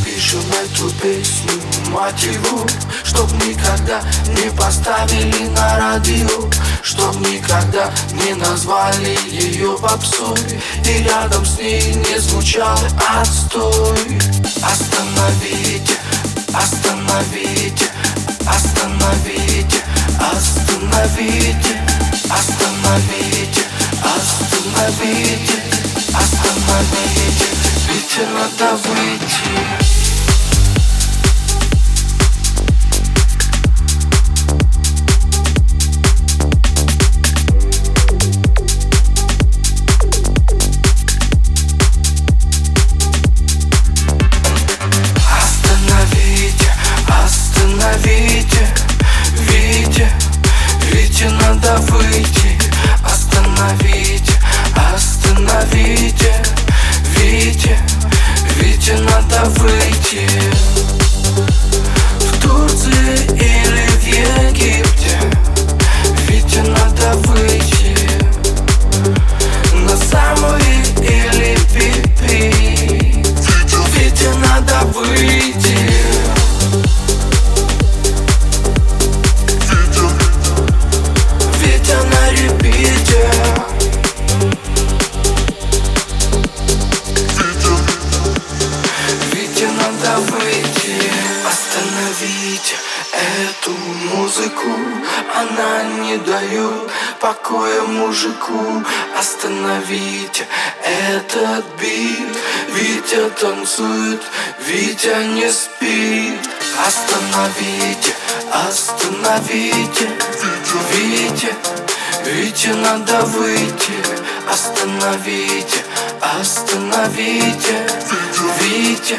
напишем эту песню мотиву Чтоб никогда не поставили на радио Чтоб никогда не назвали ее попсой. И рядом с ней не звучал отстой. Остановите, остановите, остановите, остановите, остановите, остановите, остановите, ведь надо выйти. Остановите, Вите, Вите надо выйти Остановите, остановите, эту музыку. Она не дает покоя мужику. Остановите этот бит. Витя танцует, Витя не спит. Остановите, остановите Витя, Витя надо выйти. Остановите, остановите Витя,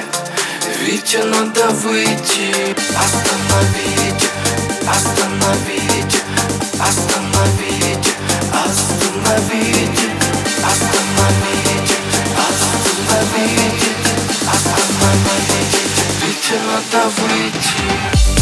Витя надо выйти. Остановите, остановите, остановите Остановите, остановите, остановите Остановите, надо выйти